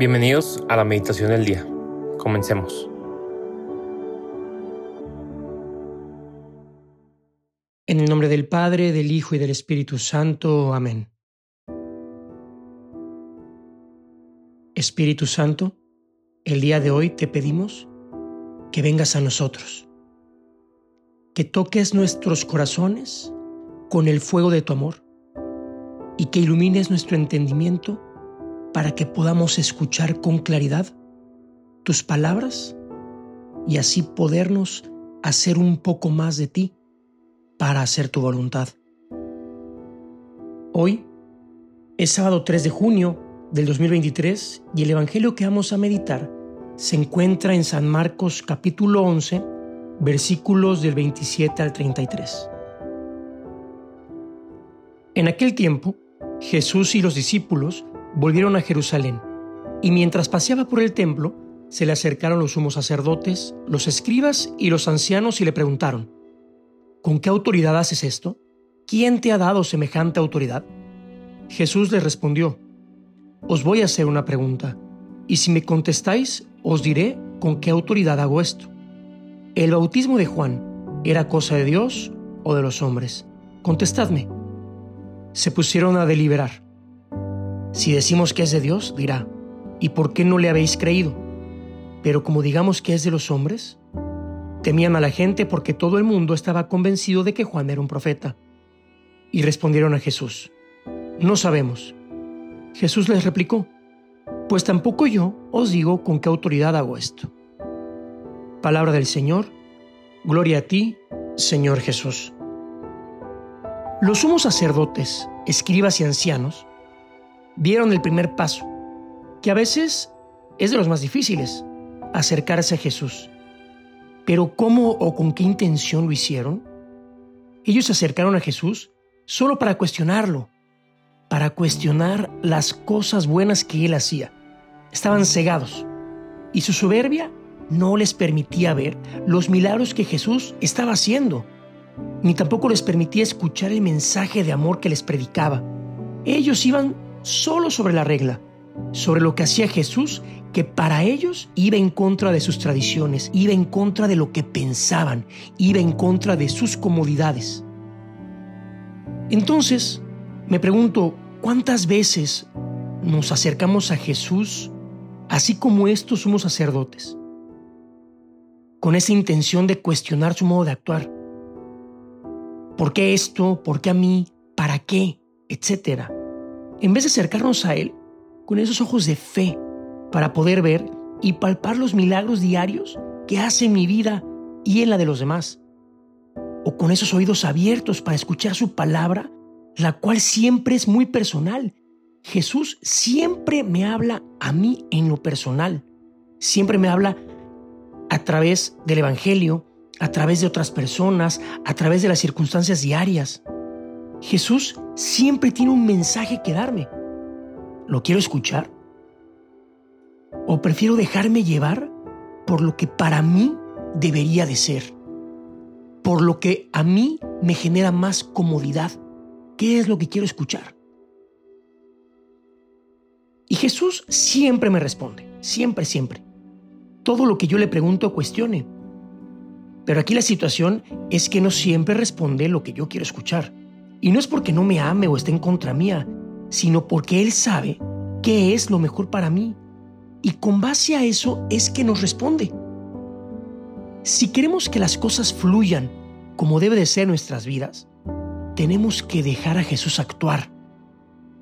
Bienvenidos a la meditación del día. Comencemos. En el nombre del Padre, del Hijo y del Espíritu Santo. Amén. Espíritu Santo, el día de hoy te pedimos que vengas a nosotros, que toques nuestros corazones con el fuego de tu amor y que ilumines nuestro entendimiento para que podamos escuchar con claridad tus palabras y así podernos hacer un poco más de ti para hacer tu voluntad. Hoy es sábado 3 de junio del 2023 y el Evangelio que vamos a meditar se encuentra en San Marcos capítulo 11 versículos del 27 al 33. En aquel tiempo, Jesús y los discípulos volvieron a Jerusalén, y mientras paseaba por el templo, se le acercaron los sumos sacerdotes, los escribas y los ancianos y le preguntaron, ¿con qué autoridad haces esto? ¿Quién te ha dado semejante autoridad? Jesús les respondió, os voy a hacer una pregunta, y si me contestáis, os diré con qué autoridad hago esto. ¿El bautismo de Juan era cosa de Dios o de los hombres? Contestadme. Se pusieron a deliberar. Si decimos que es de Dios, dirá, ¿y por qué no le habéis creído? Pero como digamos que es de los hombres, temían a la gente porque todo el mundo estaba convencido de que Juan era un profeta. Y respondieron a Jesús, no sabemos. Jesús les replicó, pues tampoco yo os digo con qué autoridad hago esto. Palabra del Señor, gloria a ti, Señor Jesús. Los sumos sacerdotes, escribas y ancianos vieron el primer paso, que a veces es de los más difíciles, acercarse a Jesús. Pero ¿cómo o con qué intención lo hicieron? Ellos se acercaron a Jesús solo para cuestionarlo, para cuestionar las cosas buenas que él hacía. Estaban cegados y su soberbia no les permitía ver los milagros que Jesús estaba haciendo, ni tampoco les permitía escuchar el mensaje de amor que les predicaba. Ellos iban solo sobre la regla, sobre lo que hacía Jesús, que para ellos iba en contra de sus tradiciones, iba en contra de lo que pensaban, iba en contra de sus comodidades. Entonces, me pregunto, ¿cuántas veces nos acercamos a Jesús así como estos somos sacerdotes? Con esa intención de cuestionar su modo de actuar. ¿Por qué esto? ¿Por qué a mí? ¿Para qué? Etcétera en vez de acercarnos a Él con esos ojos de fe para poder ver y palpar los milagros diarios que hace en mi vida y en la de los demás. O con esos oídos abiertos para escuchar su palabra, la cual siempre es muy personal. Jesús siempre me habla a mí en lo personal. Siempre me habla a través del Evangelio, a través de otras personas, a través de las circunstancias diarias. Jesús siempre tiene un mensaje que darme. ¿Lo quiero escuchar? ¿O prefiero dejarme llevar por lo que para mí debería de ser? Por lo que a mí me genera más comodidad. ¿Qué es lo que quiero escuchar? Y Jesús siempre me responde, siempre, siempre. Todo lo que yo le pregunto cuestione. Pero aquí la situación es que no siempre responde lo que yo quiero escuchar. Y no es porque no me ame o esté en contra mía, sino porque Él sabe qué es lo mejor para mí. Y con base a eso es que nos responde. Si queremos que las cosas fluyan como debe de ser nuestras vidas, tenemos que dejar a Jesús actuar.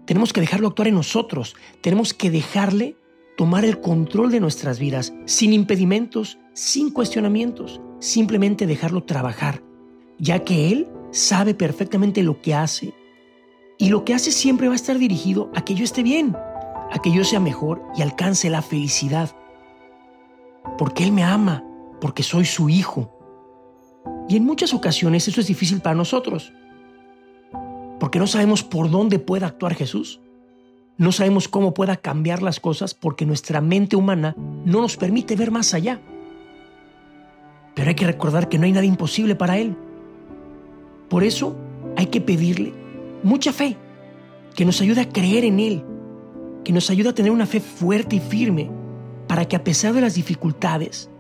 Tenemos que dejarlo actuar en nosotros. Tenemos que dejarle tomar el control de nuestras vidas sin impedimentos, sin cuestionamientos. Simplemente dejarlo trabajar, ya que Él sabe perfectamente lo que hace y lo que hace siempre va a estar dirigido a que yo esté bien, a que yo sea mejor y alcance la felicidad. Porque Él me ama, porque soy su hijo. Y en muchas ocasiones eso es difícil para nosotros, porque no sabemos por dónde pueda actuar Jesús. No sabemos cómo pueda cambiar las cosas porque nuestra mente humana no nos permite ver más allá. Pero hay que recordar que no hay nada imposible para Él. Por eso hay que pedirle mucha fe, que nos ayude a creer en Él, que nos ayude a tener una fe fuerte y firme para que a pesar de las dificultades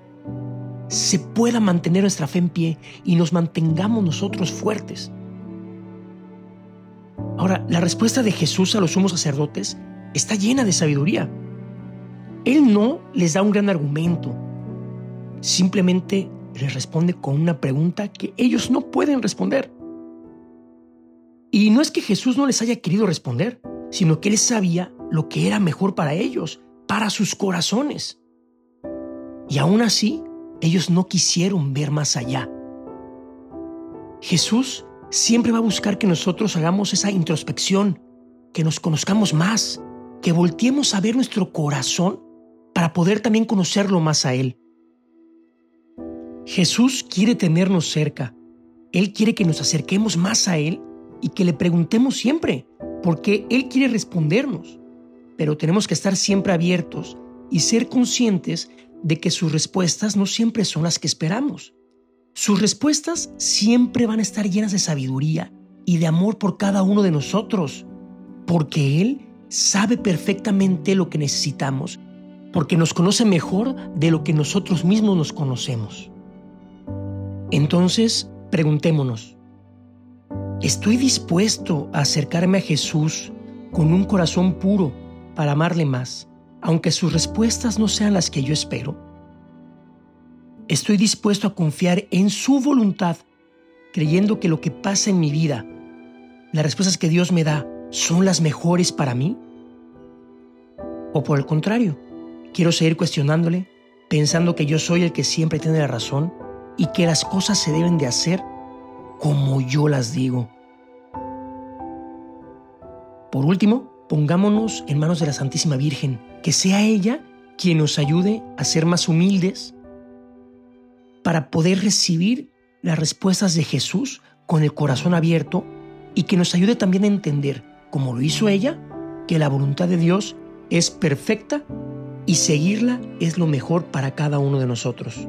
se pueda mantener nuestra fe en pie y nos mantengamos nosotros fuertes. Ahora, la respuesta de Jesús a los sumos sacerdotes está llena de sabiduría. Él no les da un gran argumento, simplemente les responde con una pregunta que ellos no pueden responder. Y no es que Jesús no les haya querido responder, sino que él sabía lo que era mejor para ellos, para sus corazones. Y aún así, ellos no quisieron ver más allá. Jesús siempre va a buscar que nosotros hagamos esa introspección, que nos conozcamos más, que volteemos a ver nuestro corazón para poder también conocerlo más a Él. Jesús quiere tenernos cerca. Él quiere que nos acerquemos más a Él y que le preguntemos siempre, porque Él quiere respondernos. Pero tenemos que estar siempre abiertos y ser conscientes de que sus respuestas no siempre son las que esperamos. Sus respuestas siempre van a estar llenas de sabiduría y de amor por cada uno de nosotros, porque Él sabe perfectamente lo que necesitamos, porque nos conoce mejor de lo que nosotros mismos nos conocemos. Entonces, preguntémonos, ¿estoy dispuesto a acercarme a Jesús con un corazón puro para amarle más, aunque sus respuestas no sean las que yo espero? ¿Estoy dispuesto a confiar en su voluntad, creyendo que lo que pasa en mi vida, las respuestas que Dios me da, son las mejores para mí? ¿O por el contrario, quiero seguir cuestionándole, pensando que yo soy el que siempre tiene la razón? y que las cosas se deben de hacer como yo las digo. Por último, pongámonos en manos de la Santísima Virgen, que sea ella quien nos ayude a ser más humildes para poder recibir las respuestas de Jesús con el corazón abierto y que nos ayude también a entender, como lo hizo ella, que la voluntad de Dios es perfecta y seguirla es lo mejor para cada uno de nosotros.